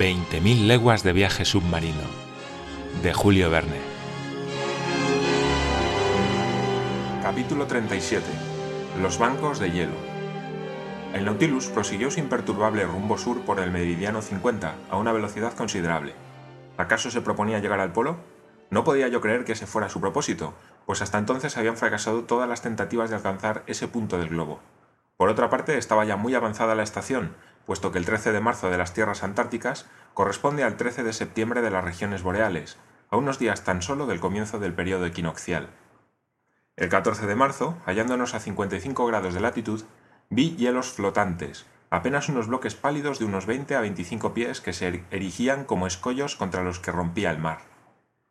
20.000 leguas de viaje submarino, de Julio Verne. Capítulo 37. Los bancos de hielo. El Nautilus prosiguió su imperturbable rumbo sur por el meridiano 50 a una velocidad considerable. ¿Acaso se proponía llegar al polo? No podía yo creer que ese fuera su propósito, pues hasta entonces habían fracasado todas las tentativas de alcanzar ese punto del globo. Por otra parte, estaba ya muy avanzada la estación, puesto que el 13 de marzo de las tierras antárticas corresponde al 13 de septiembre de las regiones boreales, a unos días tan solo del comienzo del periodo equinoccial. El 14 de marzo, hallándonos a 55 grados de latitud, vi hielos flotantes, apenas unos bloques pálidos de unos 20 a 25 pies que se erigían como escollos contra los que rompía el mar.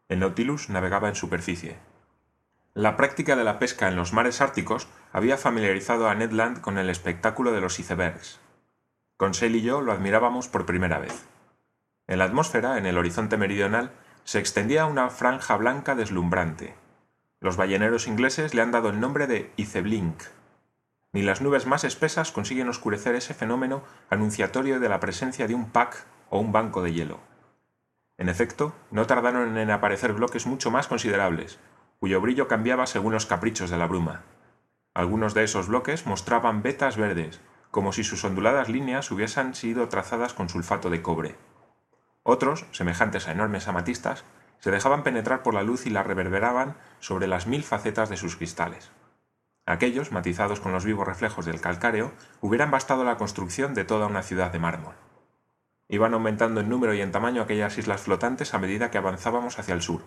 El Nautilus navegaba en superficie. La práctica de la pesca en los mares árticos había familiarizado a Ned Land con el espectáculo de los icebergs. Conseil y yo lo admirábamos por primera vez. En la atmósfera, en el horizonte meridional, se extendía una franja blanca deslumbrante. Los balleneros ingleses le han dado el nombre de iceblink. Ni las nubes más espesas consiguen oscurecer ese fenómeno anunciatorio de la presencia de un pack o un banco de hielo. En efecto, no tardaron en aparecer bloques mucho más considerables, cuyo brillo cambiaba según los caprichos de la bruma. Algunos de esos bloques mostraban vetas verdes, como si sus onduladas líneas hubiesen sido trazadas con sulfato de cobre. Otros, semejantes a enormes amatistas, se dejaban penetrar por la luz y la reverberaban sobre las mil facetas de sus cristales. Aquellos, matizados con los vivos reflejos del calcáreo, hubieran bastado la construcción de toda una ciudad de mármol. Iban aumentando en número y en tamaño aquellas islas flotantes a medida que avanzábamos hacia el sur.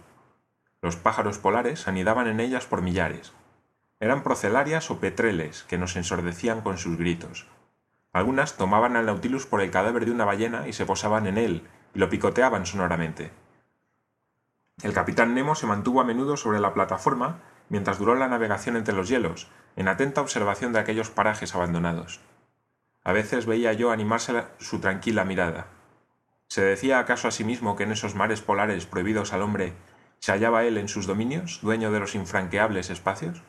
Los pájaros polares anidaban en ellas por millares, eran procelarias o petreles que nos ensordecían con sus gritos. Algunas tomaban al Nautilus por el cadáver de una ballena y se posaban en él y lo picoteaban sonoramente. El capitán Nemo se mantuvo a menudo sobre la plataforma mientras duró la navegación entre los hielos, en atenta observación de aquellos parajes abandonados. A veces veía yo animarse su tranquila mirada. ¿Se decía acaso a sí mismo que en esos mares polares prohibidos al hombre se hallaba él en sus dominios, dueño de los infranqueables espacios?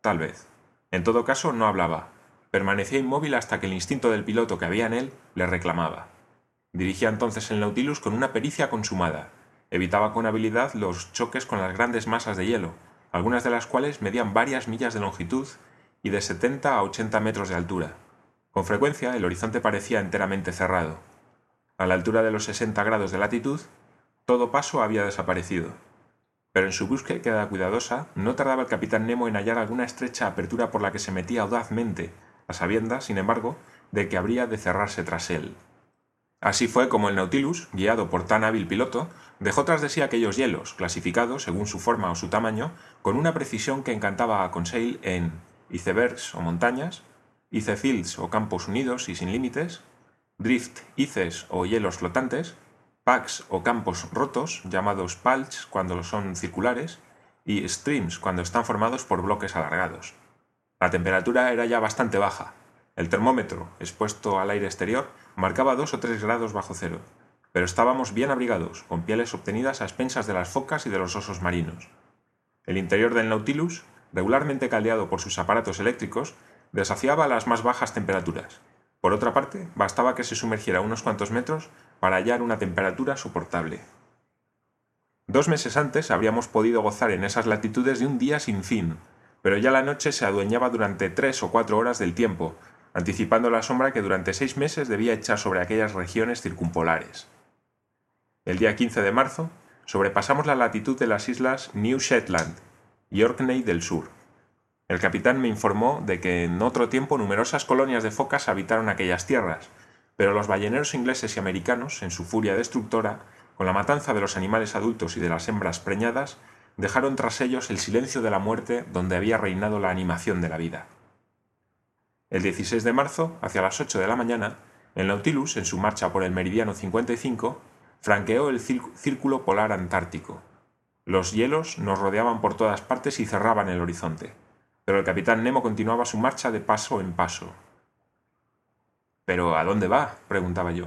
Tal vez. En todo caso, no hablaba. Permanecía inmóvil hasta que el instinto del piloto que había en él le reclamaba. Dirigía entonces el Nautilus con una pericia consumada. Evitaba con habilidad los choques con las grandes masas de hielo, algunas de las cuales medían varias millas de longitud y de 70 a 80 metros de altura. Con frecuencia el horizonte parecía enteramente cerrado. A la altura de los 60 grados de latitud, todo paso había desaparecido pero en su búsqueda cuidadosa no tardaba el capitán Nemo en hallar alguna estrecha apertura por la que se metía audazmente, a sabiendas, sin embargo, de que habría de cerrarse tras él. Así fue como el Nautilus, guiado por tan hábil piloto, dejó tras de sí aquellos hielos, clasificados, según su forma o su tamaño, con una precisión que encantaba a Conseil en icebergs o montañas, icefields o campos unidos y sin límites, drift ices o hielos flotantes, packs o campos rotos, llamados palch cuando son circulares, y streams cuando están formados por bloques alargados. La temperatura era ya bastante baja. El termómetro, expuesto al aire exterior, marcaba dos o tres grados bajo cero, pero estábamos bien abrigados, con pieles obtenidas a expensas de las focas y de los osos marinos. El interior del Nautilus, regularmente caldeado por sus aparatos eléctricos, desafiaba las más bajas temperaturas. Por otra parte, bastaba que se sumergiera unos cuantos metros para hallar una temperatura soportable. Dos meses antes habríamos podido gozar en esas latitudes de un día sin fin, pero ya la noche se adueñaba durante tres o cuatro horas del tiempo, anticipando la sombra que durante seis meses debía echar sobre aquellas regiones circumpolares. El día 15 de marzo sobrepasamos la latitud de las islas New Shetland y Orkney del Sur. El capitán me informó de que en otro tiempo numerosas colonias de focas habitaron aquellas tierras, pero los balleneros ingleses y americanos, en su furia destructora, con la matanza de los animales adultos y de las hembras preñadas, dejaron tras ellos el silencio de la muerte donde había reinado la animación de la vida. El 16 de marzo, hacia las 8 de la mañana, el Nautilus, en su marcha por el meridiano 55, franqueó el círculo polar antártico. Los hielos nos rodeaban por todas partes y cerraban el horizonte, pero el capitán Nemo continuaba su marcha de paso en paso, ¿Pero a dónde va? preguntaba yo.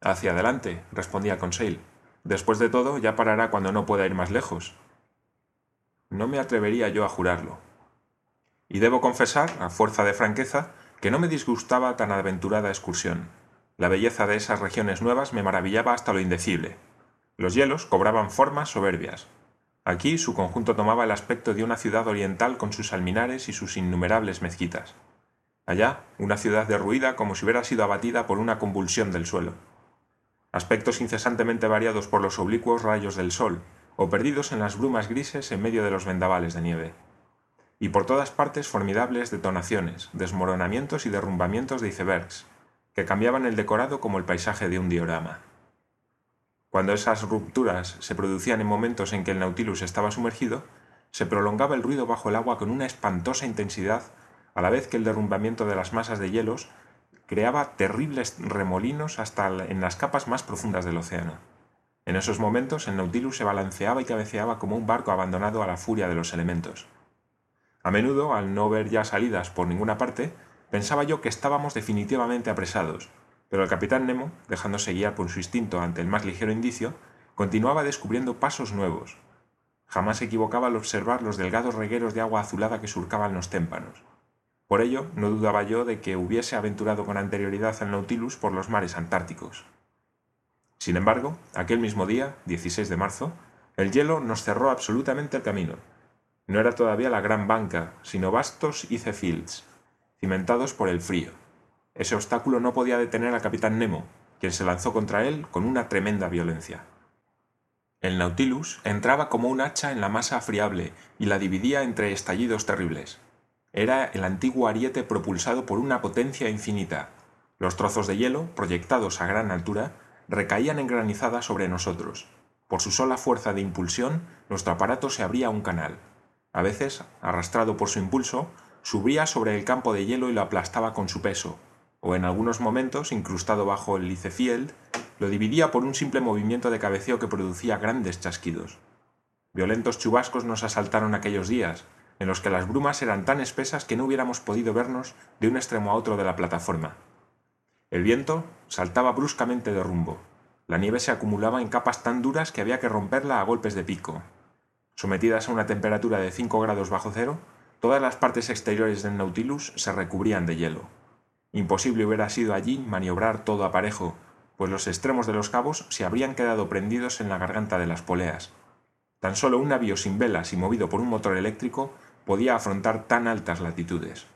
Hacia adelante, respondía Conseil. Después de todo, ya parará cuando no pueda ir más lejos. No me atrevería yo a jurarlo. Y debo confesar, a fuerza de franqueza, que no me disgustaba tan aventurada excursión. La belleza de esas regiones nuevas me maravillaba hasta lo indecible. Los hielos cobraban formas soberbias. Aquí su conjunto tomaba el aspecto de una ciudad oriental con sus alminares y sus innumerables mezquitas. Allá, una ciudad derruida como si hubiera sido abatida por una convulsión del suelo. Aspectos incesantemente variados por los oblicuos rayos del sol, o perdidos en las brumas grises en medio de los vendavales de nieve. Y por todas partes formidables detonaciones, desmoronamientos y derrumbamientos de icebergs, que cambiaban el decorado como el paisaje de un diorama. Cuando esas rupturas se producían en momentos en que el Nautilus estaba sumergido, se prolongaba el ruido bajo el agua con una espantosa intensidad, a la vez que el derrumbamiento de las masas de hielos creaba terribles remolinos hasta en las capas más profundas del océano. En esos momentos el Nautilus se balanceaba y cabeceaba como un barco abandonado a la furia de los elementos. A menudo, al no ver ya salidas por ninguna parte, pensaba yo que estábamos definitivamente apresados, pero el capitán Nemo, dejándose guiar por su instinto ante el más ligero indicio, continuaba descubriendo pasos nuevos. Jamás se equivocaba al observar los delgados regueros de agua azulada que surcaban los témpanos. Por ello, no dudaba yo de que hubiese aventurado con anterioridad al Nautilus por los mares antárticos. Sin embargo, aquel mismo día, 16 de marzo, el hielo nos cerró absolutamente el camino. No era todavía la gran banca, sino vastos ice fields, cimentados por el frío. Ese obstáculo no podía detener al capitán Nemo, quien se lanzó contra él con una tremenda violencia. El Nautilus entraba como un hacha en la masa friable y la dividía entre estallidos terribles. Era el antiguo ariete propulsado por una potencia infinita. Los trozos de hielo, proyectados a gran altura, recaían en granizada sobre nosotros. Por su sola fuerza de impulsión, nuestro aparato se abría un canal. A veces, arrastrado por su impulso, subía sobre el campo de hielo y lo aplastaba con su peso, o en algunos momentos, incrustado bajo el licefield, lo dividía por un simple movimiento de cabeceo que producía grandes chasquidos. Violentos chubascos nos asaltaron aquellos días, en los que las brumas eran tan espesas que no hubiéramos podido vernos de un extremo a otro de la plataforma. El viento saltaba bruscamente de rumbo. La nieve se acumulaba en capas tan duras que había que romperla a golpes de pico. Sometidas a una temperatura de 5 grados bajo cero, todas las partes exteriores del Nautilus se recubrían de hielo. Imposible hubiera sido allí maniobrar todo a parejo, pues los extremos de los cabos se habrían quedado prendidos en la garganta de las poleas. Tan solo un navío sin velas y movido por un motor eléctrico podía afrontar tan altas latitudes.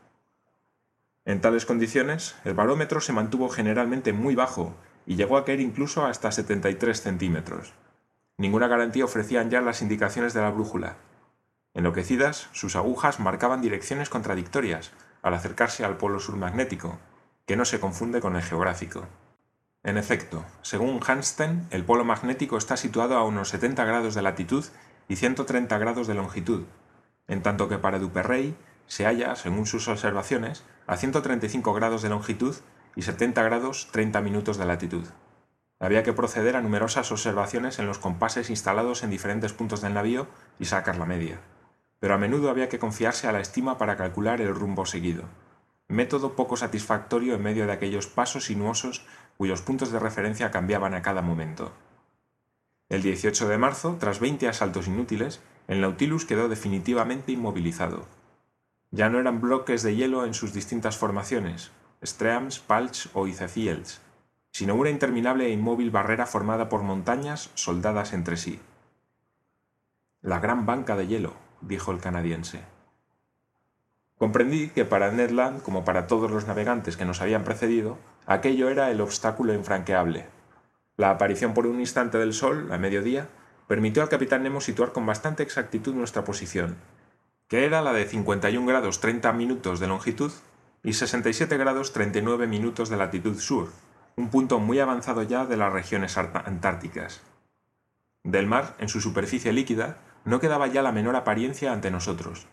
En tales condiciones, el barómetro se mantuvo generalmente muy bajo y llegó a caer incluso hasta 73 centímetros. Ninguna garantía ofrecían ya las indicaciones de la brújula. Enloquecidas, sus agujas marcaban direcciones contradictorias, al acercarse al polo sur magnético, que no se confunde con el geográfico. En efecto, según Hansten, el polo magnético está situado a unos 70 grados de latitud y 130 grados de longitud, en tanto que para Duperrey se halla, según sus observaciones, a 135 grados de longitud y 70 grados 30 minutos de latitud. Había que proceder a numerosas observaciones en los compases instalados en diferentes puntos del navío y sacar la media pero a menudo había que confiarse a la estima para calcular el rumbo seguido, método poco satisfactorio en medio de aquellos pasos sinuosos cuyos puntos de referencia cambiaban a cada momento. El 18 de marzo, tras veinte asaltos inútiles, el Nautilus quedó definitivamente inmovilizado. Ya no eran bloques de hielo en sus distintas formaciones, streams, palch o icefields, sino una interminable e inmóvil barrera formada por montañas soldadas entre sí. La gran banca de hielo, dijo el canadiense. Comprendí que para Ned Land, como para todos los navegantes que nos habían precedido, aquello era el obstáculo infranqueable. La aparición por un instante del sol, a mediodía, permitió al capitán Nemo situar con bastante exactitud nuestra posición, que era la de 51 grados 30 minutos de longitud y 67 grados 39 minutos de latitud sur, un punto muy avanzado ya de las regiones antárticas. Del mar, en su superficie líquida, no quedaba ya la menor apariencia ante nosotros.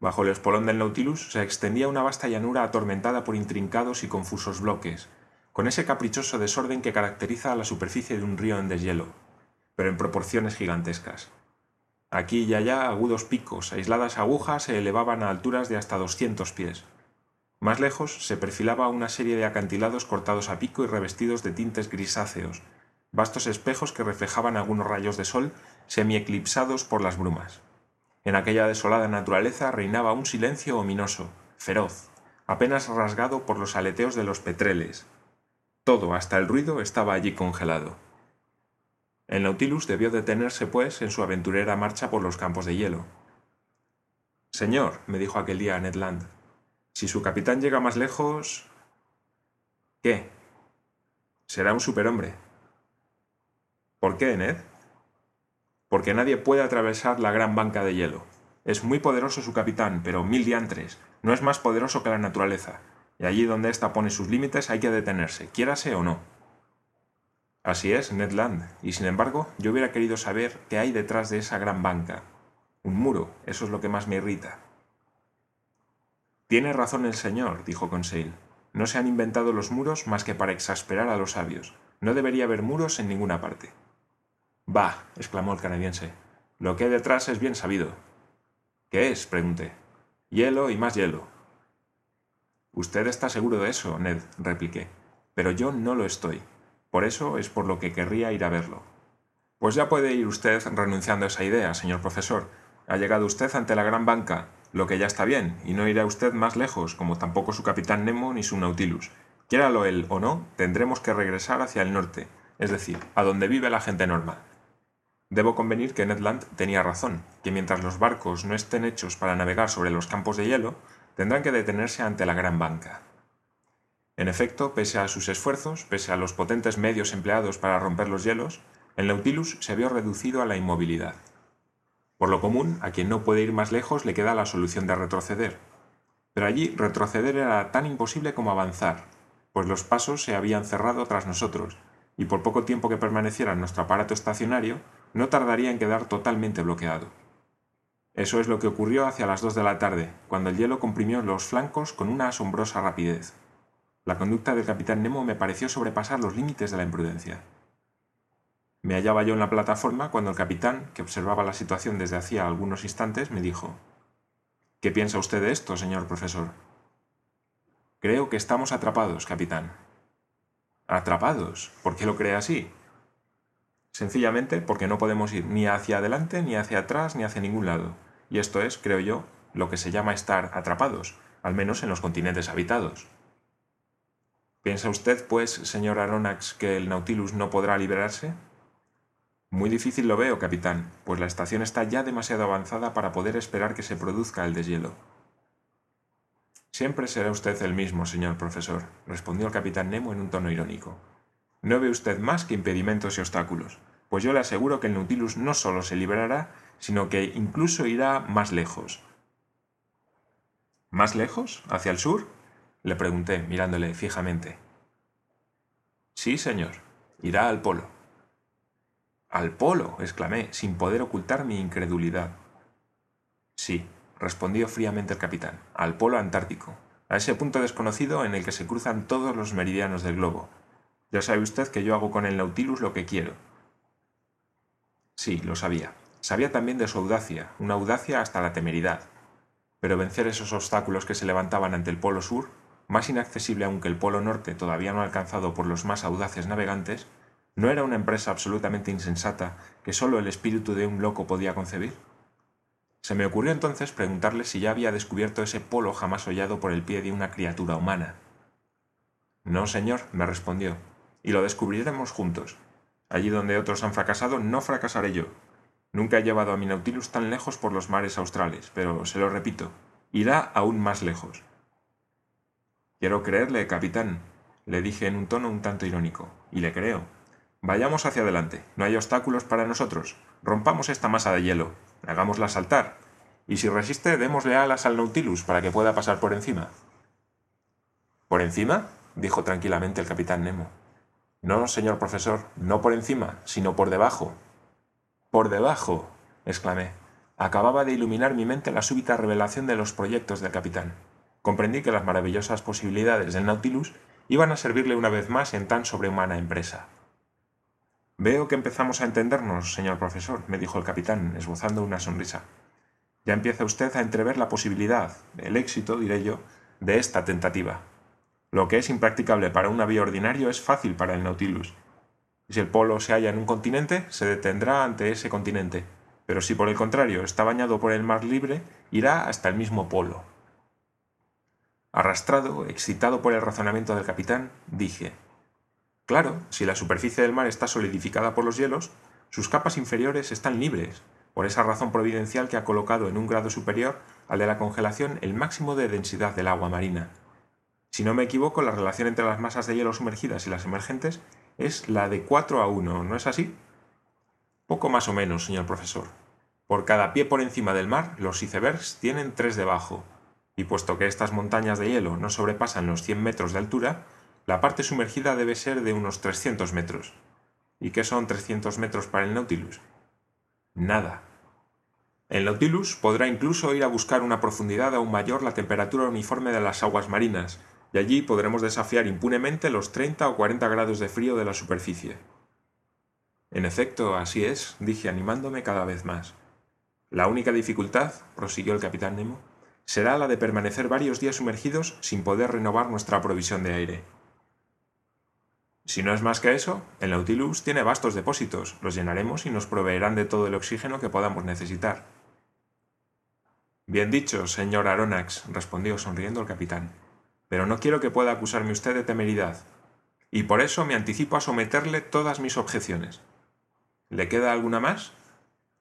Bajo el espolón del Nautilus se extendía una vasta llanura atormentada por intrincados y confusos bloques, con ese caprichoso desorden que caracteriza a la superficie de un río en deshielo, pero en proporciones gigantescas. Aquí y allá agudos picos, aisladas agujas se elevaban a alturas de hasta 200 pies. Más lejos se perfilaba una serie de acantilados cortados a pico y revestidos de tintes grisáceos, vastos espejos que reflejaban algunos rayos de sol semi-eclipsados por las brumas. En aquella desolada naturaleza reinaba un silencio ominoso, feroz, apenas rasgado por los aleteos de los petreles. Todo, hasta el ruido, estaba allí congelado. El Nautilus debió detenerse, pues, en su aventurera marcha por los campos de hielo. Señor, me dijo aquel día Ned Land, si su capitán llega más lejos... ¿Qué? Será un superhombre. ¿Por qué, Ned? Porque nadie puede atravesar la gran banca de hielo. Es muy poderoso su capitán, pero mil diantres, no es más poderoso que la naturaleza, y allí donde ésta pone sus límites hay que detenerse, quiérase o no. Así es, Ned Land, y sin embargo yo hubiera querido saber qué hay detrás de esa gran banca. Un muro, eso es lo que más me irrita. Tiene razón el señor, dijo Conseil. No se han inventado los muros más que para exasperar a los sabios. No debería haber muros en ninguna parte. Bah, exclamó el canadiense. Lo que hay detrás es bien sabido. ¿Qué es? pregunté. Hielo y más hielo. Usted está seguro de eso, Ned, repliqué. Pero yo no lo estoy. Por eso es por lo que querría ir a verlo. Pues ya puede ir usted renunciando a esa idea, señor profesor. Ha llegado usted ante la gran banca, lo que ya está bien, y no irá usted más lejos, como tampoco su capitán Nemo ni su Nautilus. Quiéralo él o no, tendremos que regresar hacia el norte, es decir, a donde vive la gente normal. Debo convenir que Ned Land tenía razón, que mientras los barcos no estén hechos para navegar sobre los campos de hielo, tendrán que detenerse ante la gran banca. En efecto, pese a sus esfuerzos, pese a los potentes medios empleados para romper los hielos, el Nautilus se vio reducido a la inmovilidad. Por lo común, a quien no puede ir más lejos le queda la solución de retroceder. Pero allí retroceder era tan imposible como avanzar, pues los pasos se habían cerrado tras nosotros, y por poco tiempo que permaneciera nuestro aparato estacionario, no tardaría en quedar totalmente bloqueado. Eso es lo que ocurrió hacia las dos de la tarde, cuando el hielo comprimió los flancos con una asombrosa rapidez. La conducta del capitán Nemo me pareció sobrepasar los límites de la imprudencia. Me hallaba yo en la plataforma cuando el capitán, que observaba la situación desde hacía algunos instantes, me dijo ¿Qué piensa usted de esto, señor profesor? Creo que estamos atrapados, capitán. ¿Atrapados? ¿Por qué lo cree así? Sencillamente porque no podemos ir ni hacia adelante, ni hacia atrás, ni hacia ningún lado. Y esto es, creo yo, lo que se llama estar atrapados, al menos en los continentes habitados. ¿Piensa usted, pues, señor Aronnax, que el Nautilus no podrá liberarse? Muy difícil lo veo, capitán, pues la estación está ya demasiado avanzada para poder esperar que se produzca el deshielo. Siempre será usted el mismo, señor profesor, respondió el capitán Nemo en un tono irónico. No ve usted más que impedimentos y obstáculos, pues yo le aseguro que el Nautilus no solo se liberará, sino que incluso irá más lejos. ¿Más lejos? ¿Hacia el sur? Le pregunté, mirándole fijamente. Sí, señor, irá al polo. Al polo, exclamé, sin poder ocultar mi incredulidad. Sí, respondió fríamente el capitán, al polo antártico, a ese punto desconocido en el que se cruzan todos los meridianos del globo. Ya sabe usted que yo hago con el Nautilus lo que quiero. Sí, lo sabía. Sabía también de su audacia, una audacia hasta la temeridad. Pero vencer esos obstáculos que se levantaban ante el Polo Sur, más inaccesible aún que el Polo Norte todavía no alcanzado por los más audaces navegantes, ¿No era una empresa absolutamente insensata que sólo el espíritu de un loco podía concebir? Se me ocurrió entonces preguntarle si ya había descubierto ese polo jamás hollado por el pie de una criatura humana. No, señor, me respondió, y lo descubriremos juntos. Allí donde otros han fracasado, no fracasaré yo. Nunca he llevado a mi Nautilus tan lejos por los mares australes, pero se lo repito, irá aún más lejos. Quiero creerle, capitán, le dije en un tono un tanto irónico, y le creo. Vayamos hacia adelante, no hay obstáculos para nosotros. Rompamos esta masa de hielo, hagámosla saltar, y si resiste, démosle alas al Nautilus para que pueda pasar por encima. ¿Por encima? dijo tranquilamente el capitán Nemo. No, señor profesor, no por encima, sino por debajo. Por debajo, exclamé. Acababa de iluminar mi mente la súbita revelación de los proyectos del capitán. Comprendí que las maravillosas posibilidades del Nautilus iban a servirle una vez más en tan sobrehumana empresa. Veo que empezamos a entendernos, señor profesor, me dijo el capitán, esbozando una sonrisa. Ya empieza usted a entrever la posibilidad, el éxito, diré yo, de esta tentativa. Lo que es impracticable para un navío ordinario es fácil para el Nautilus. Si el polo se halla en un continente, se detendrá ante ese continente, pero si por el contrario está bañado por el mar libre, irá hasta el mismo polo. Arrastrado, excitado por el razonamiento del capitán, dije Claro, si la superficie del mar está solidificada por los hielos, sus capas inferiores están libres, por esa razón providencial que ha colocado en un grado superior al de la congelación el máximo de densidad del agua marina. Si no me equivoco, la relación entre las masas de hielo sumergidas y las emergentes es la de 4 a 1, ¿no es así? Poco más o menos, señor profesor. Por cada pie por encima del mar, los icebergs tienen tres debajo, y puesto que estas montañas de hielo no sobrepasan los 100 metros de altura, la parte sumergida debe ser de unos 300 metros. ¿Y qué son 300 metros para el Nautilus? Nada. El Nautilus podrá incluso ir a buscar una profundidad aún mayor la temperatura uniforme de las aguas marinas, y allí podremos desafiar impunemente los 30 o 40 grados de frío de la superficie. En efecto, así es, dije animándome cada vez más. La única dificultad, prosiguió el capitán Nemo, será la de permanecer varios días sumergidos sin poder renovar nuestra provisión de aire. Si no es más que eso, el Nautilus tiene vastos depósitos, los llenaremos y nos proveerán de todo el oxígeno que podamos necesitar. Bien dicho, señor Aronnax, respondió sonriendo el capitán, pero no quiero que pueda acusarme usted de temeridad, y por eso me anticipo a someterle todas mis objeciones. ¿Le queda alguna más?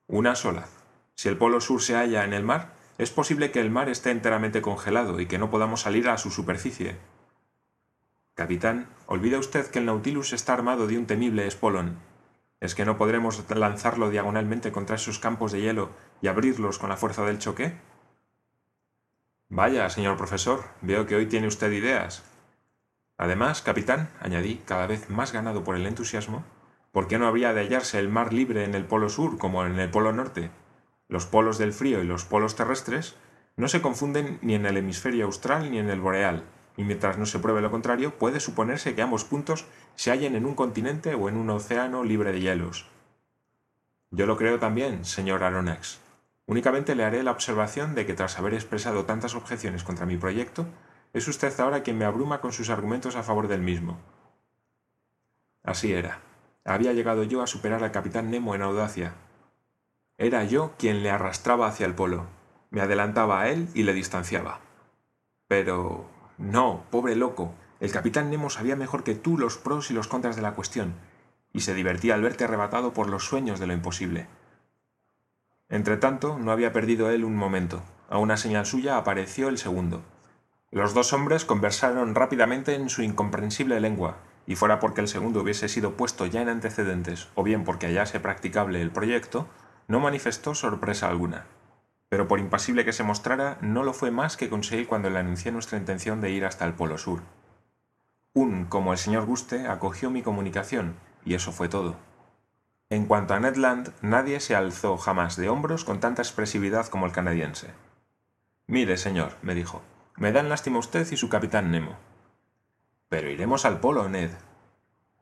Una sola. Si el polo sur se halla en el mar, es posible que el mar esté enteramente congelado y que no podamos salir a su superficie, Capitán, olvida usted que el Nautilus está armado de un temible espolón. ¿Es que no podremos lanzarlo diagonalmente contra esos campos de hielo y abrirlos con la fuerza del choque? Vaya, señor profesor, veo que hoy tiene usted ideas. Además, capitán, añadí, cada vez más ganado por el entusiasmo, ¿por qué no habría de hallarse el mar libre en el polo sur como en el polo norte? Los polos del frío y los polos terrestres no se confunden ni en el hemisferio austral ni en el boreal, y mientras no se pruebe lo contrario, puede suponerse que ambos puntos se hallen en un continente o en un océano libre de hielos. Yo lo creo también, señor Aronnax. Únicamente le haré la observación de que tras haber expresado tantas objeciones contra mi proyecto, es usted ahora quien me abruma con sus argumentos a favor del mismo. Así era. Había llegado yo a superar al capitán Nemo en audacia. Era yo quien le arrastraba hacia el polo. Me adelantaba a él y le distanciaba. Pero no, pobre loco. El capitán Nemo sabía mejor que tú los pros y los contras de la cuestión, y se divertía al verte arrebatado por los sueños de lo imposible. Entretanto, no había perdido él un momento. A una señal suya apareció el segundo. Los dos hombres conversaron rápidamente en su incomprensible lengua, y fuera porque el segundo hubiese sido puesto ya en antecedentes, o bien porque hallase practicable el proyecto, no manifestó sorpresa alguna pero por impasible que se mostrara, no lo fue más que conseguir cuando le anuncié nuestra intención de ir hasta el Polo Sur. Un, como el señor Guste, acogió mi comunicación, y eso fue todo. En cuanto a Ned Land, nadie se alzó jamás de hombros con tanta expresividad como el canadiense. Mire, señor, me dijo, me dan lástima usted y su capitán Nemo. Pero iremos al polo, Ned.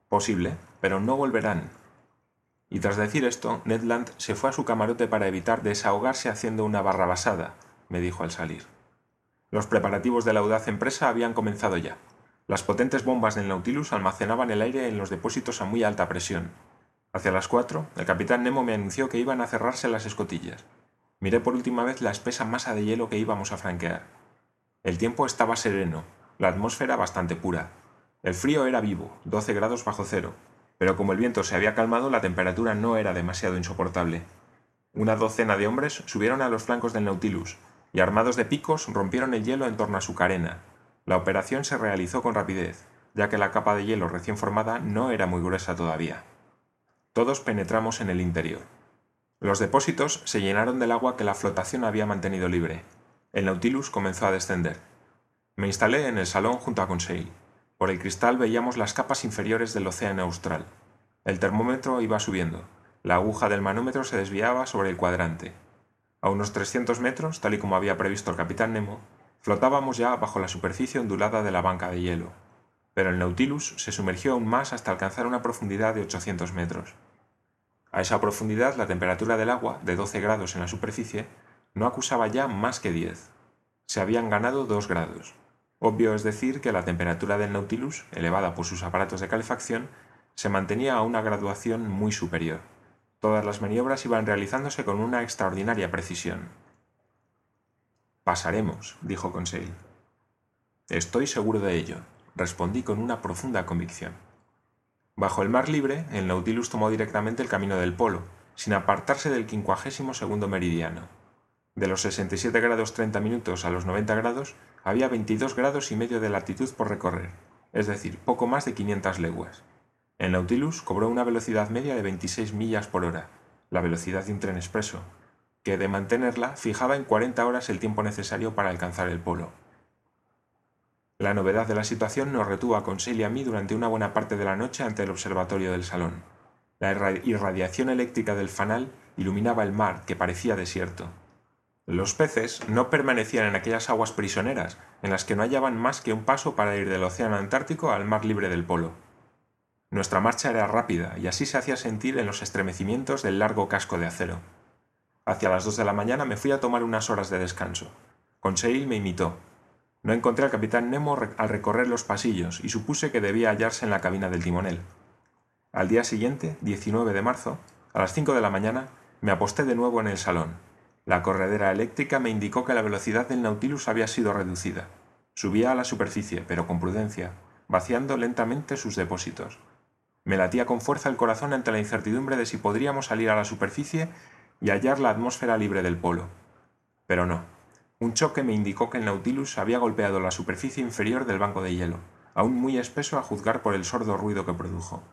Posible, pero no volverán, y tras decir esto, Ned Land se fue a su camarote para evitar desahogarse haciendo una barrabasada, me dijo al salir. Los preparativos de la audaz empresa habían comenzado ya. Las potentes bombas del Nautilus almacenaban el aire en los depósitos a muy alta presión. Hacia las cuatro, el capitán Nemo me anunció que iban a cerrarse las escotillas. Miré por última vez la espesa masa de hielo que íbamos a franquear. El tiempo estaba sereno, la atmósfera bastante pura. El frío era vivo, 12 grados bajo cero, pero como el viento se había calmado, la temperatura no era demasiado insoportable. Una docena de hombres subieron a los flancos del Nautilus y armados de picos rompieron el hielo en torno a su carena. La operación se realizó con rapidez, ya que la capa de hielo recién formada no era muy gruesa todavía. Todos penetramos en el interior. Los depósitos se llenaron del agua que la flotación había mantenido libre. El Nautilus comenzó a descender. Me instalé en el salón junto a Conseil. Por el cristal veíamos las capas inferiores del océano austral. El termómetro iba subiendo. La aguja del manómetro se desviaba sobre el cuadrante. A unos 300 metros, tal y como había previsto el capitán Nemo, flotábamos ya bajo la superficie ondulada de la banca de hielo. Pero el Nautilus se sumergió aún más hasta alcanzar una profundidad de 800 metros. A esa profundidad la temperatura del agua, de 12 grados en la superficie, no acusaba ya más que 10. Se habían ganado 2 grados. Obvio es decir que la temperatura del Nautilus, elevada por sus aparatos de calefacción, se mantenía a una graduación muy superior. Todas las maniobras iban realizándose con una extraordinaria precisión. Pasaremos, dijo Conseil. Estoy seguro de ello, respondí con una profunda convicción. Bajo el mar libre, el Nautilus tomó directamente el camino del polo, sin apartarse del quincuagésimo segundo meridiano. De los 67 grados 30 minutos a los 90 grados, había 22 grados y medio de latitud por recorrer, es decir, poco más de 500 leguas. El Nautilus cobró una velocidad media de 26 millas por hora, la velocidad de un tren expreso, que de mantenerla fijaba en 40 horas el tiempo necesario para alcanzar el polo. La novedad de la situación nos retuvo a Conseil y a mí durante una buena parte de la noche ante el observatorio del salón. La irradiación eléctrica del fanal iluminaba el mar, que parecía desierto. Los peces no permanecían en aquellas aguas prisioneras, en las que no hallaban más que un paso para ir del océano Antártico al mar libre del polo. Nuestra marcha era rápida y así se hacía sentir en los estremecimientos del largo casco de acero. Hacia las dos de la mañana me fui a tomar unas horas de descanso. Conseil me imitó. No encontré al capitán Nemo al recorrer los pasillos y supuse que debía hallarse en la cabina del timonel. Al día siguiente, 19 de marzo, a las 5 de la mañana, me aposté de nuevo en el salón. La corredera eléctrica me indicó que la velocidad del Nautilus había sido reducida. Subía a la superficie, pero con prudencia, vaciando lentamente sus depósitos. Me latía con fuerza el corazón ante la incertidumbre de si podríamos salir a la superficie y hallar la atmósfera libre del polo. Pero no. Un choque me indicó que el Nautilus había golpeado la superficie inferior del banco de hielo, aún muy espeso a juzgar por el sordo ruido que produjo.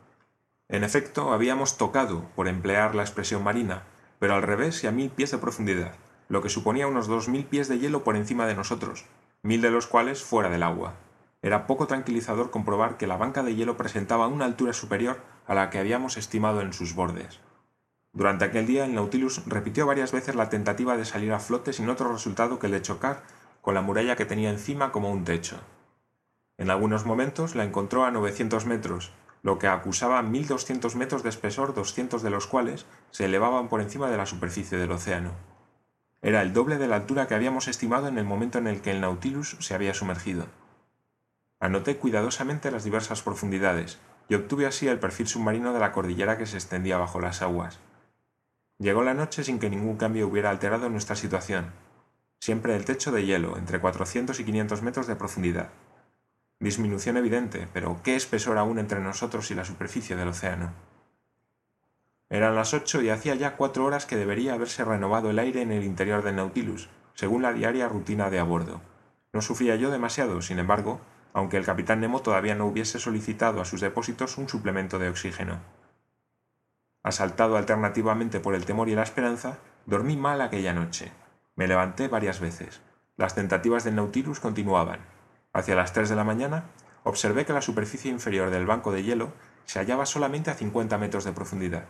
En efecto, habíamos tocado, por emplear la expresión marina, pero al revés y a mil pies de profundidad, lo que suponía unos dos mil pies de hielo por encima de nosotros, mil de los cuales fuera del agua. Era poco tranquilizador comprobar que la banca de hielo presentaba una altura superior a la que habíamos estimado en sus bordes. Durante aquel día el Nautilus repitió varias veces la tentativa de salir a flote sin otro resultado que el de chocar con la muralla que tenía encima como un techo. En algunos momentos la encontró a 900 metros, lo que acusaba 1.200 metros de espesor, 200 de los cuales se elevaban por encima de la superficie del océano. Era el doble de la altura que habíamos estimado en el momento en el que el Nautilus se había sumergido. Anoté cuidadosamente las diversas profundidades y obtuve así el perfil submarino de la cordillera que se extendía bajo las aguas. Llegó la noche sin que ningún cambio hubiera alterado nuestra situación. Siempre el techo de hielo, entre 400 y 500 metros de profundidad. Disminución evidente, pero qué espesor aún entre nosotros y la superficie del océano. Eran las ocho y hacía ya cuatro horas que debería haberse renovado el aire en el interior del Nautilus, según la diaria rutina de a bordo. No sufría yo demasiado, sin embargo, aunque el capitán Nemo todavía no hubiese solicitado a sus depósitos un suplemento de oxígeno. Asaltado alternativamente por el temor y la esperanza, dormí mal aquella noche. Me levanté varias veces. Las tentativas del Nautilus continuaban. Hacia las tres de la mañana, observé que la superficie inferior del banco de hielo se hallaba solamente a 50 metros de profundidad.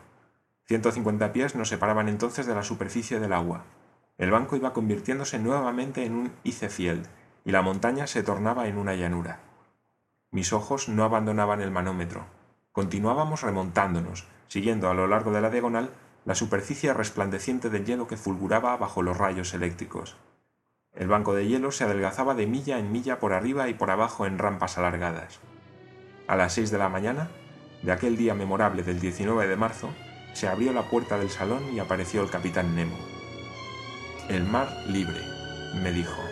150 pies nos separaban entonces de la superficie del agua. El banco iba convirtiéndose nuevamente en un icefield y la montaña se tornaba en una llanura. Mis ojos no abandonaban el manómetro. Continuábamos remontándonos, siguiendo a lo largo de la diagonal la superficie resplandeciente del hielo que fulguraba bajo los rayos eléctricos. El banco de hielo se adelgazaba de milla en milla por arriba y por abajo en rampas alargadas. A las seis de la mañana, de aquel día memorable del 19 de marzo, se abrió la puerta del salón y apareció el capitán Nemo. El mar libre, me dijo.